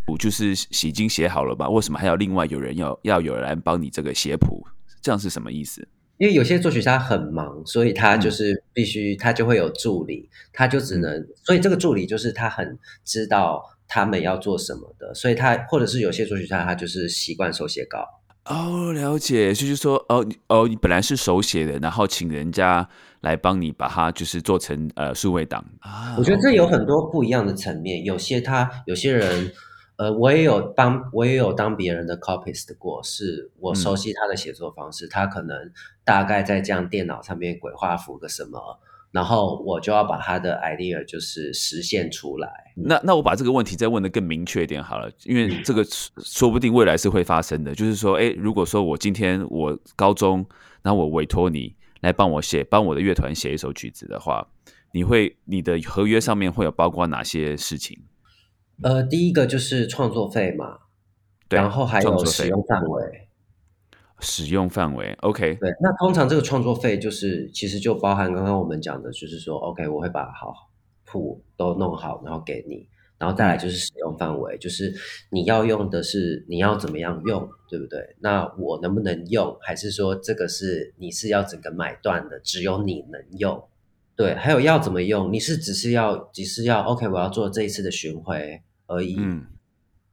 谱就是已经写好了吧？为什么还要另外有人要要有人帮你这个写谱？这样是什么意思？因为有些作曲家很忙，所以他就是必须他就会有助理，他就只能，所以这个助理就是他很知道他们要做什么的，所以他或者是有些作曲家他就是习惯手写稿。哦，了解，就是说，哦，哦，你本来是手写的，然后请人家来帮你把它就是做成呃数位档啊。我觉得这有很多不一样的层面，有些他有些人。呃，我也有帮，我也有当别人的 copyist 过，是我熟悉他的写作方式，他可能大概在这样电脑上面鬼画符个什么，然后我就要把他的 idea 就是实现出来。那那我把这个问题再问的更明确一点好了，因为这个说不定未来是会发生的。就是说，哎，如果说我今天我高中，然后我委托你来帮我写，帮我的乐团写一首曲子的话，你会你的合约上面会有包括哪些事情？呃，第一个就是创作费嘛，然后还有使用范围。使用范围，OK。对，那通常这个创作费就是其实就包含刚刚我们讲的，就是说，OK，我会把好谱都弄好，然后给你，然后再来就是使用范围，就是你要用的是你要怎么样用，对不对？那我能不能用，还是说这个是你是要整个买断的，只有你能用？对，还有要怎么用？你是只是要只是要 OK，我要做这一次的巡回而已，嗯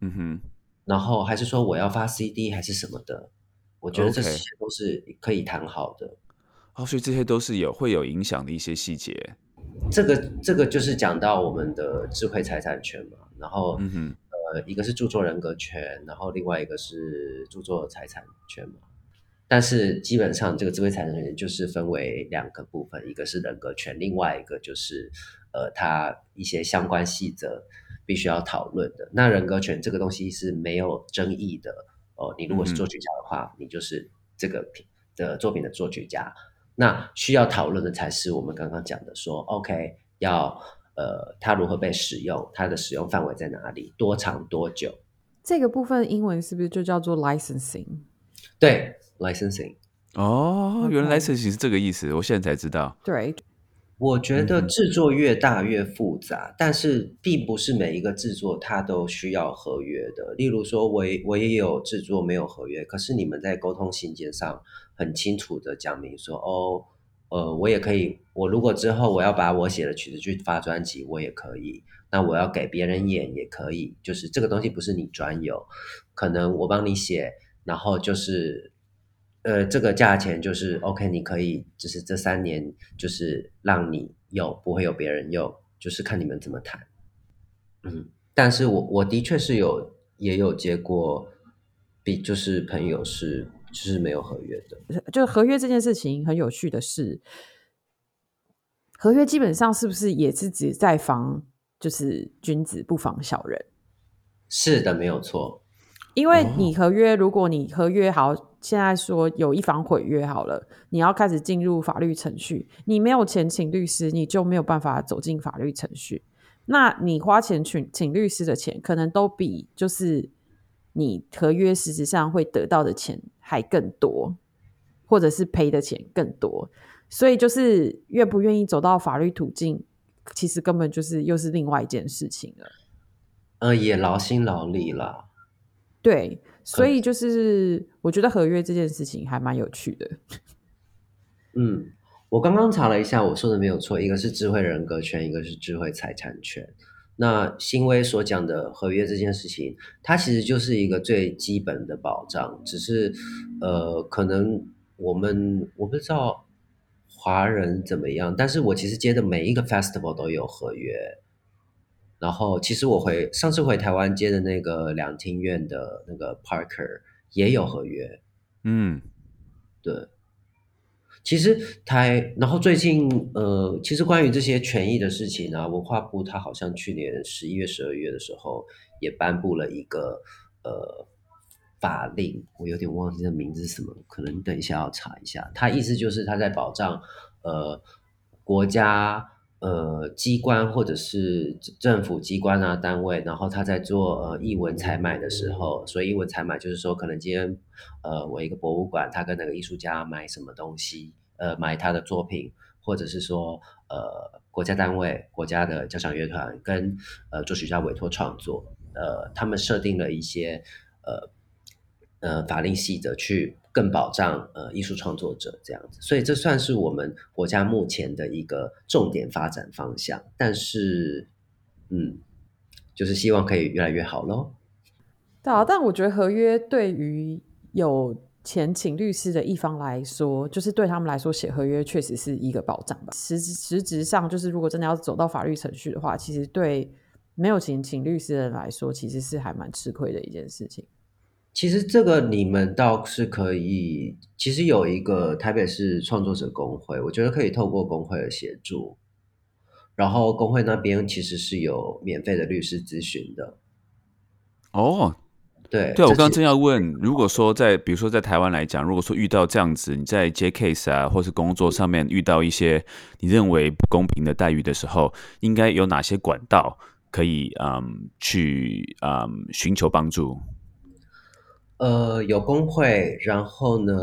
嗯哼，然后还是说我要发 CD 还是什么的？我觉得这些都是可以谈好的。哦，所以这些都是有会有影响的一些细节。这个这个就是讲到我们的智慧财产权嘛，然后、嗯哼，呃，一个是著作人格权，然后另外一个是著作财产权嘛。但是基本上这个智慧财产权就是分为两个部分，一个是人格权，另外一个就是呃它一些相关细则必须要讨论的。那人格权这个东西是没有争议的哦，你如果是作曲家的话，你就是这个品的作品的作曲家。那需要讨论的才是我们刚刚讲的说，OK，要呃它如何被使用，它的使用范围在哪里，多长多久？这个部分英文是不是就叫做 licensing？对，licensing。哦，原来 licensing 是这个意思，我现在才知道。对，我觉得制作越大越复杂，但是并不是每一个制作它都需要合约的。例如说我也我也有制作没有合约，可是你们在沟通信件上很清楚的讲明说，哦，呃，我也可以，我如果之后我要把我写的曲子去发专辑，我也可以。那我要给别人演也可以，就是这个东西不是你专有，可能我帮你写，然后就是，呃，这个价钱就是 OK，你可以就是这三年就是让你用，不会有别人用，就是看你们怎么谈。嗯，但是我我的确是有也有接过，比就是朋友是就是没有合约的，就合约这件事情很有趣的是，合约基本上是不是也是指在防就是君子不防小人？是的，没有错。因为哦你合约，如果你合约好，现在说有一方毁约好了，你要开始进入法律程序，你没有钱请律师，你就没有办法走进法律程序。那你花钱请请律师的钱，可能都比就是你合约实质上会得到的钱还更多，或者是赔的钱更多。所以就是愿不愿意走到法律途径，其实根本就是又是另外一件事情了。呃，也劳心劳力了。对，所以就是我觉得合约这件事情还蛮有趣的。嗯，我刚刚查了一下，我说的没有错，一个是智慧人格权，一个是智慧财产权。那新威所讲的合约这件事情，它其实就是一个最基本的保障，只是呃，可能我们我不知道华人怎么样，但是我其实接的每一个 festival 都有合约。然后，其实我回上次回台湾接的那个两厅院的那个 Parker 也有合约，嗯，对，其实台，然后最近呃，其实关于这些权益的事情啊，文化部它好像去年十一月、十二月的时候也颁布了一个呃法令，我有点忘记这名字是什么，可能等一下要查一下。它意思就是它在保障呃国家。呃，机关或者是政府机关啊单位，然后他在做呃艺文采买的时候，所以艺文采买就是说，可能今天呃我一个博物馆，他跟那个艺术家买什么东西，呃买他的作品，或者是说呃国家单位、国家的交响乐团跟呃作曲家委托创作，呃他们设定了一些呃呃法令细则去更保障呃艺术创作者这样子，所以这算是我们国家目前的一个重点发展方向。但是，嗯，就是希望可以越来越好喽。对啊，但我觉得合约对于有钱请律师的一方来说，就是对他们来说写合约确实是一个保障吧。实实质上，就是如果真的要走到法律程序的话，其实对没有钱请律师的人来说，其实是还蛮吃亏的一件事情。其实这个你们倒是可以，其实有一个台北市创作者工会，我觉得可以透过工会的协助，然后工会那边其实是有免费的律师咨询的。哦，对，对啊，我刚刚正要问，如果说在比如说在台湾来讲，如果说遇到这样子，你在接 case 啊，或是工作上面遇到一些你认为不公平的待遇的时候，应该有哪些管道可以嗯去嗯寻求帮助？呃，有工会，然后呢，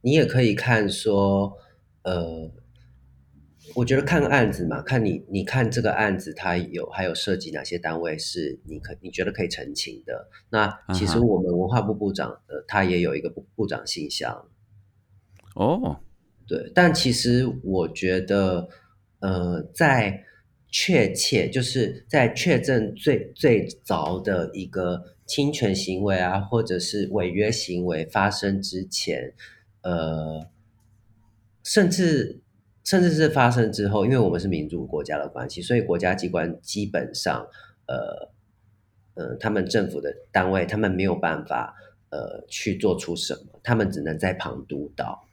你也可以看说，呃，我觉得看案子嘛，看你你看这个案子，它有还有涉及哪些单位是你可你觉得可以澄清的。那其实我们文化部部长呃，他也有一个部部长信箱，哦，对。但其实我觉得，呃，在确切就是在确证最最早的一个侵权行为啊，或者是违约行为发生之前，呃，甚至甚至是发生之后，因为我们是民主国家的关系，所以国家机关基本上，呃，呃，他们政府的单位，他们没有办法，呃，去做出什么，他们只能在旁督导。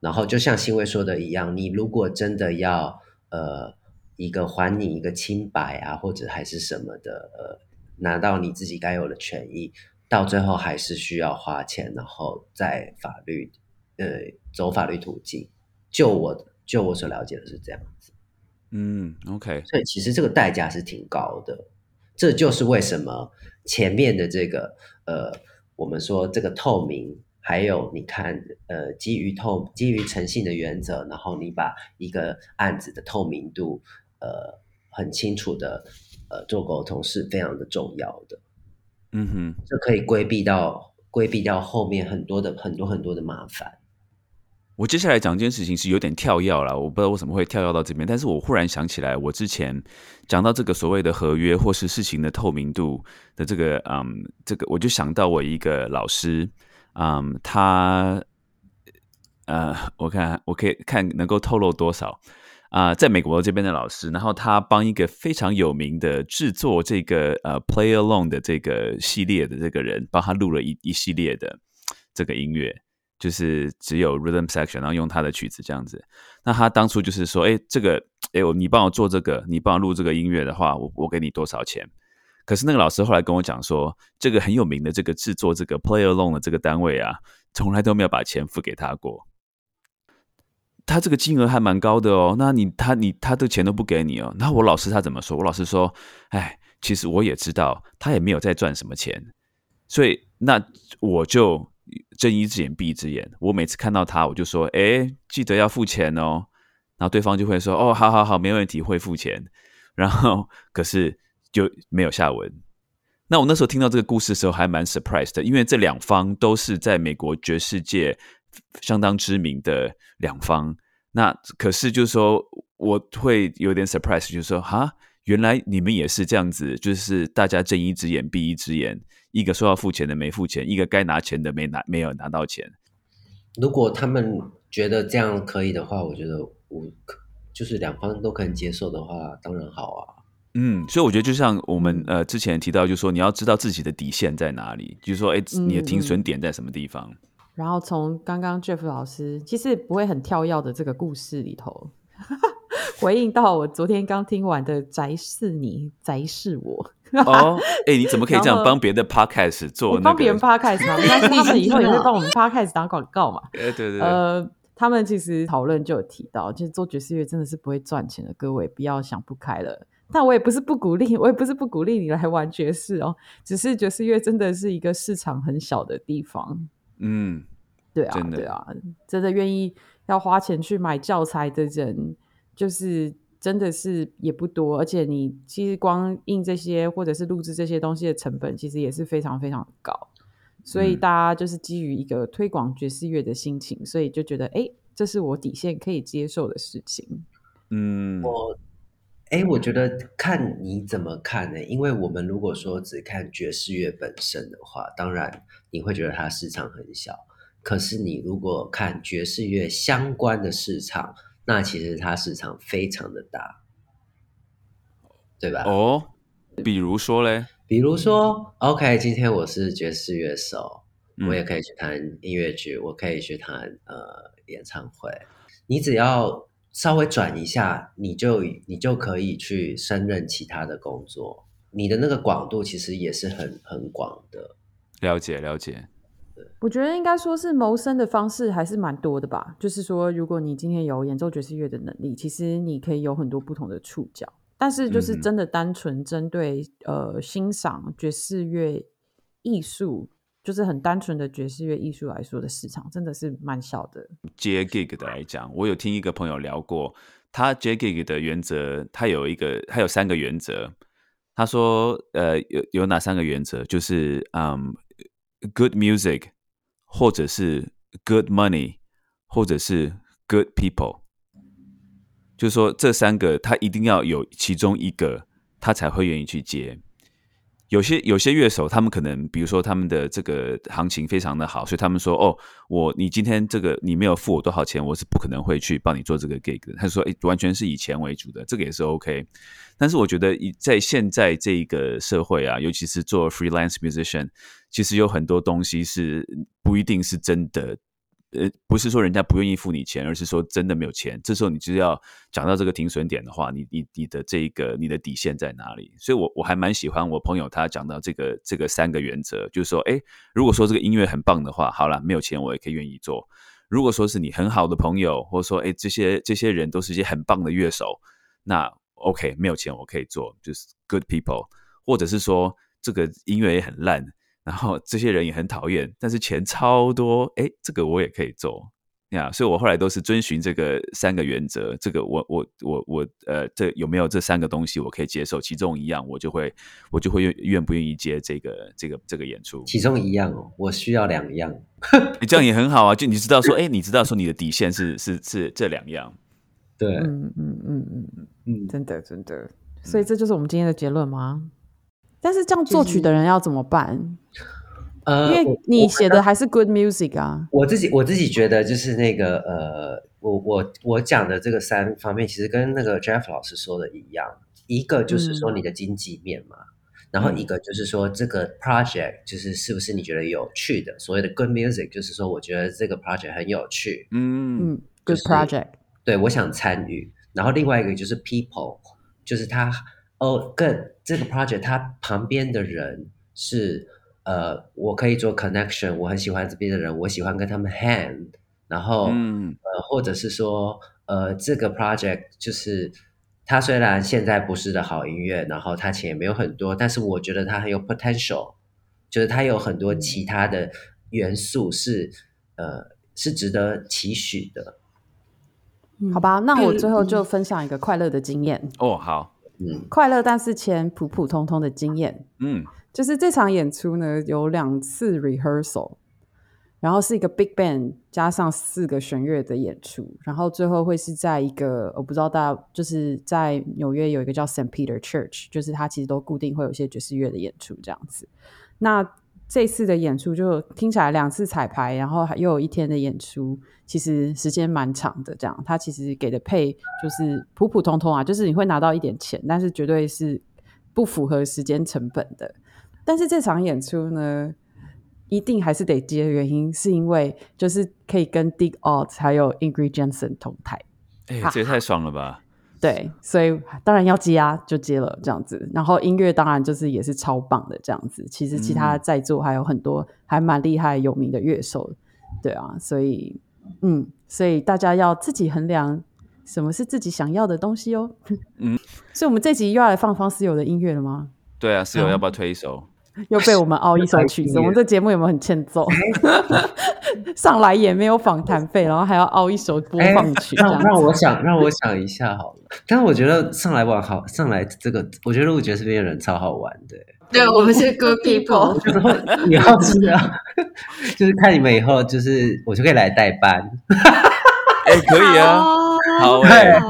然后就像新威说的一样，你如果真的要，呃，一个还你一个清白啊，或者还是什么的，呃，拿到你自己该有的权益，到最后还是需要花钱，然后在法律，呃，走法律途径。就我就我所了解的是这样子。嗯，OK。所以其实这个代价是挺高的，这就是为什么前面的这个，呃，我们说这个透明。还有，你看，呃，基于透、基于诚信的原则，然后你把一个案子的透明度，呃，很清楚的，呃，做沟通是非常的重要的。嗯哼，这可以规避到规避掉后面很多的很多很多的麻烦。我接下来讲一件事情是有点跳跃了，我不知道为什么会跳跃到这边，但是我忽然想起来，我之前讲到这个所谓的合约或是事情的透明度的这个，嗯，这个我就想到我一个老师。嗯，他，呃，我看我可以看能够透露多少啊？在美国这边的老师，然后他帮一个非常有名的制作这个呃 Play Along 的这个系列的这个人，帮他录了一一系列的这个音乐，就是只有 Rhythm Section，然后用他的曲子这样子。那他当初就是说，哎，这个，哎，我你帮我做这个，你帮我录这个音乐的话，我我给你多少钱？可是那个老师后来跟我讲说，这个很有名的这个制作这个 Play Along 的这个单位啊，从来都没有把钱付给他过。他这个金额还蛮高的哦，那你他你他的钱都不给你哦。那我老师他怎么说？我老师说，哎，其实我也知道他也没有在赚什么钱，所以那我就睁一只眼闭一只眼。我每次看到他，我就说，哎，记得要付钱哦。然后对方就会说，哦，好好好，没问题，会付钱。然后可是。就没有下文。那我那时候听到这个故事的时候，还蛮 surprised 的，因为这两方都是在美国爵士界相当知名的两方。那可是就是说，我会有点 surprise，就是说，哈，原来你们也是这样子，就是大家睁一只眼闭一只眼，一个说要付钱的没付钱，一个该拿钱的没拿没有拿到钱。如果他们觉得这样可以的话，我觉得我就是两方都可以接受的话，当然好啊。嗯，所以我觉得就像我们呃之前提到，就是说你要知道自己的底线在哪里，就是说，哎，你的停损点在什么地方。然后从刚刚 Jeff 老师其实不会很跳跃的这个故事里头，回应到我昨天刚听完的“宅是你，宅是我 ”。哦，哎，你怎么可以这样帮别的 Podcast 做？帮别人 Podcast 吗？但是他们以后也会帮我们 Podcast 打广告嘛？对对对。呃，他们其实讨论就有提到，就是做爵士乐真的是不会赚钱的，各位不要想不开了。但我也不是不鼓励，我也不是不鼓励你来玩爵士哦，只是爵士乐真的是一个市场很小的地方。嗯，对啊，对啊，真的愿意要花钱去买教材的人，就是真的是也不多。而且你其实光印这些或者是录制这些东西的成本，其实也是非常非常高。所以大家就是基于一个推广爵士乐的心情，所以就觉得，哎，这是我底线可以接受的事情。嗯，我。哎，我觉得看你怎么看呢？因为我们如果说只看爵士乐本身的话，当然你会觉得它市场很小。可是你如果看爵士乐相关的市场，那其实它市场非常的大，对吧？哦，比如说嘞，比如说，OK，今天我是爵士乐手，我也可以去弹音乐剧，我可以去弹呃演唱会，你只要。稍微转一下，你就你就可以去升任其他的工作。你的那个广度其实也是很很广的。了解了解。我觉得应该说是谋生的方式还是蛮多的吧。就是说，如果你今天有演奏爵士乐的能力，其实你可以有很多不同的触角。但是，就是真的单纯针对呃欣赏爵士乐艺术。就是很单纯的爵士乐艺术来说的市场，真的是蛮小的。接 gig 的来讲，我有听一个朋友聊过，他接 gig 的原则，他有一个，他有三个原则。他说，呃，有有哪三个原则？就是嗯，good music，或者是 good money，或者是 good people。就是说这三个他一定要有其中一个，他才会愿意去接。有些有些乐手，他们可能比如说他们的这个行情非常的好，所以他们说哦，我你今天这个你没有付我多少钱，我是不可能会去帮你做这个 gig 的。他说，哎，完全是以钱为主的，这个也是 OK。但是我觉得，在现在这个社会啊，尤其是做 freelance musician，其实有很多东西是不一定是真的。呃，不是说人家不愿意付你钱，而是说真的没有钱。这时候你就要讲到这个停损点的话，你你你的这个你的底线在哪里？所以，我我还蛮喜欢我朋友他讲到这个这个三个原则，就是说，哎，如果说这个音乐很棒的话，好了，没有钱我也可以愿意做。如果说是你很好的朋友，或者说，哎，这些这些人都是一些很棒的乐手，那 OK，没有钱我可以做，就是 good people，或者是说这个音乐也很烂。然后这些人也很讨厌，但是钱超多，哎，这个我也可以做呀。所以我后来都是遵循这个三个原则。这个我我我我呃，这有没有这三个东西我可以接受？其中一样，我就会我就会愿愿不愿意接这个这个这个演出。其中一样哦，我需要两样。你这样也 很好啊，就你知道说，哎，你知道说你的底线是是是这两样。对，嗯嗯嗯嗯嗯，真的真的。所以这就是我们今天的结论吗？但是这样作曲的人要怎么办？呃，因为你写的还是 good music 啊。我自己我自己觉得就是那个呃，我我我讲的这个三方面，其实跟那个 Jeff 老师说的一样。一个就是说你的经济面嘛，然后一个就是说这个 project 就是是不是你觉得有趣的。所谓的 good music 就是说我觉得这个 project 很有趣，嗯嗯，good project，对我想参与。然后另外一个就是 people，就是他。哦，更这个 project，它旁边的人是呃，我可以做 connection，我很喜欢这边的人，我喜欢跟他们 hand，然后嗯呃，或者是说呃，这个 project 就是它虽然现在不是的好音乐，然后它钱也没有很多，但是我觉得它很有 potential，就是它有很多其他的元素是呃是值得期许的。好吧，那我最后就分享一个快乐的经验哦，好。快乐但是钱普普通通的经验，嗯，就是这场演出呢有两次 rehearsal，然后是一个 big band 加上四个弦乐的演出，然后最后会是在一个我不知道大家就是在纽约有一个叫 Saint Peter Church，就是它其实都固定会有一些爵士乐的演出这样子，那。这次的演出就听起来两次彩排，然后还又有一天的演出，其实时间蛮长的。这样，他其实给的配就是普普通通啊，就是你会拿到一点钱，但是绝对是不符合时间成本的。但是这场演出呢，一定还是得接的原因，是因为就是可以跟 Dig Out 还有 Ingrid Jensen 同台。哎，这也太爽了吧！对，所以当然要接啊，就接了这样子。然后音乐当然就是也是超棒的这样子。其实其他在座还有很多还蛮厉害有名的乐手，对啊。所以嗯，所以大家要自己衡量什么是自己想要的东西哦。嗯，所以我们这集又要来放方思友的音乐了吗？对啊，思友要不要推一首？又被我们凹一首曲子，我们这节目有没有很欠揍？上来也没有访谈费，然后还要凹一首播放曲，让让我想让我想一下好了。但是我觉得上来玩好，上来这个，我觉得我觉得这边的人超好玩的。对，我们是 good people。以后是啊，就是看你们以后，就是我就可以来代班。哎，可以啊，好哎。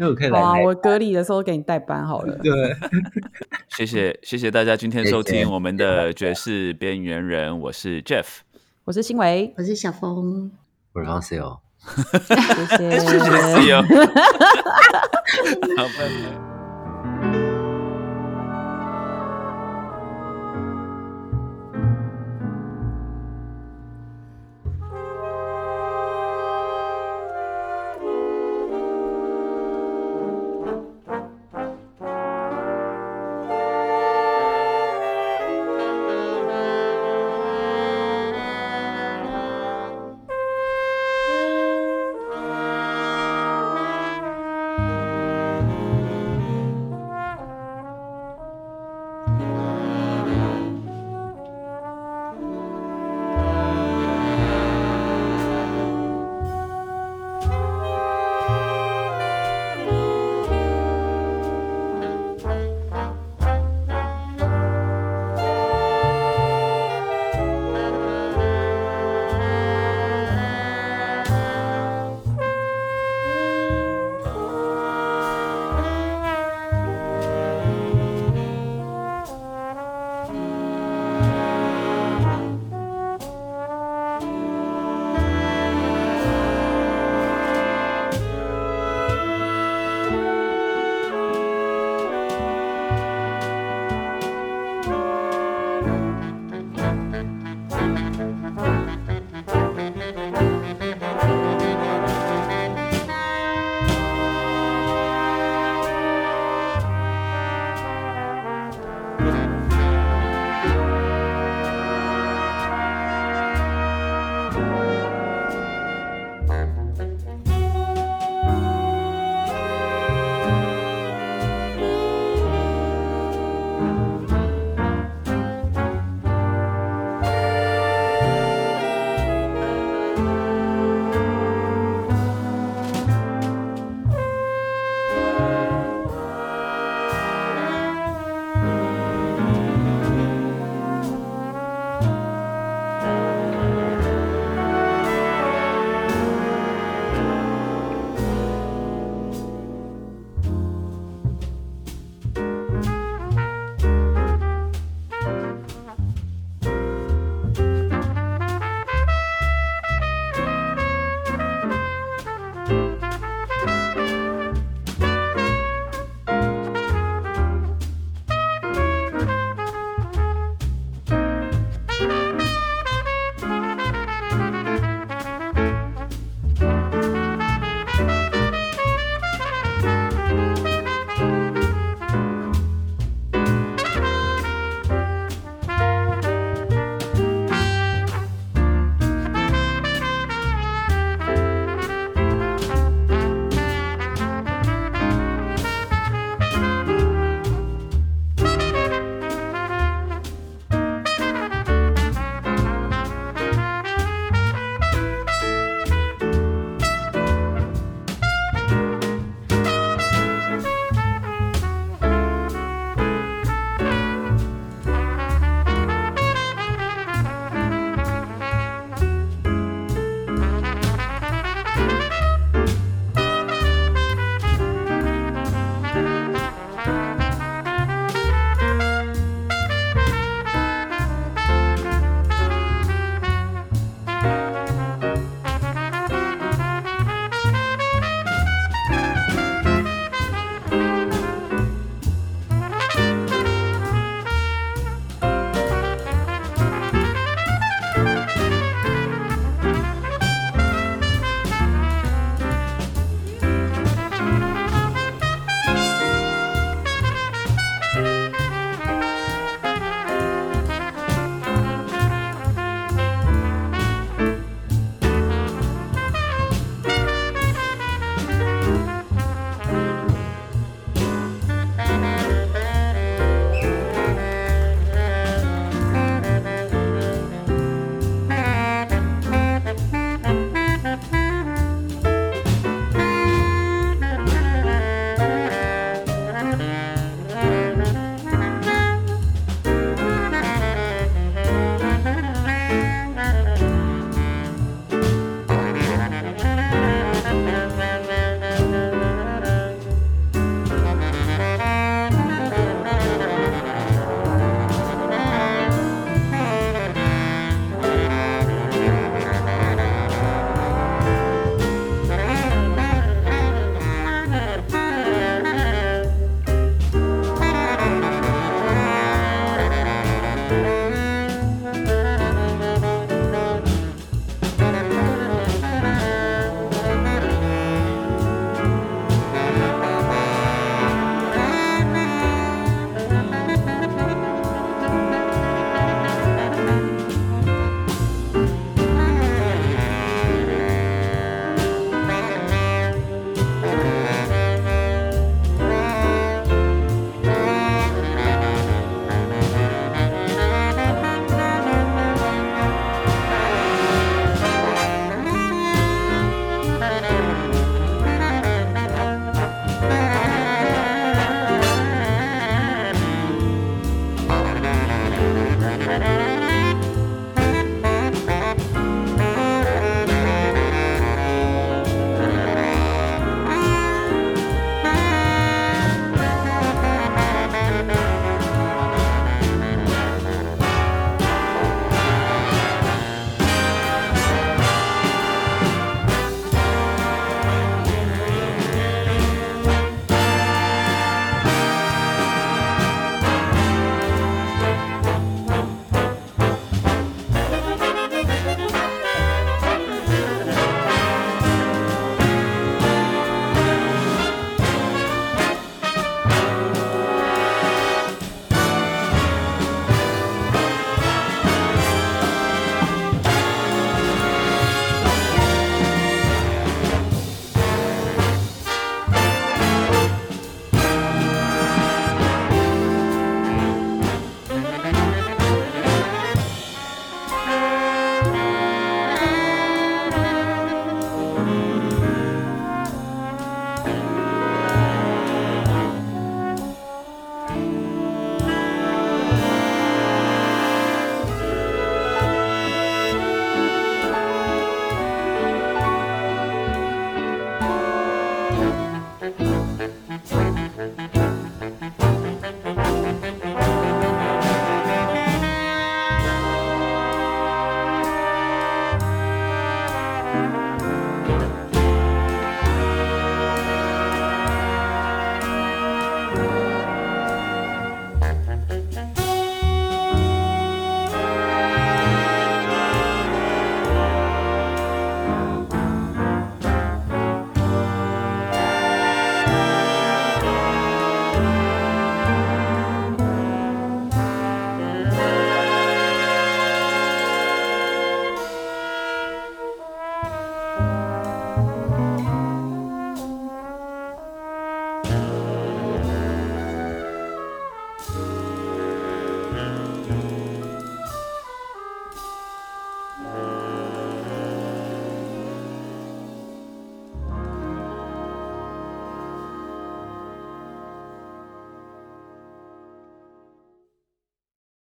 那我可以来。哇，我隔离的时候给你代班好了。对，谢谢谢谢大家今天收听我们的爵士边缘人，我是 Jeff。我是新维，我是小峰，我是方 C 哦，谢谢，谢谢 C 哦，好，拜拜。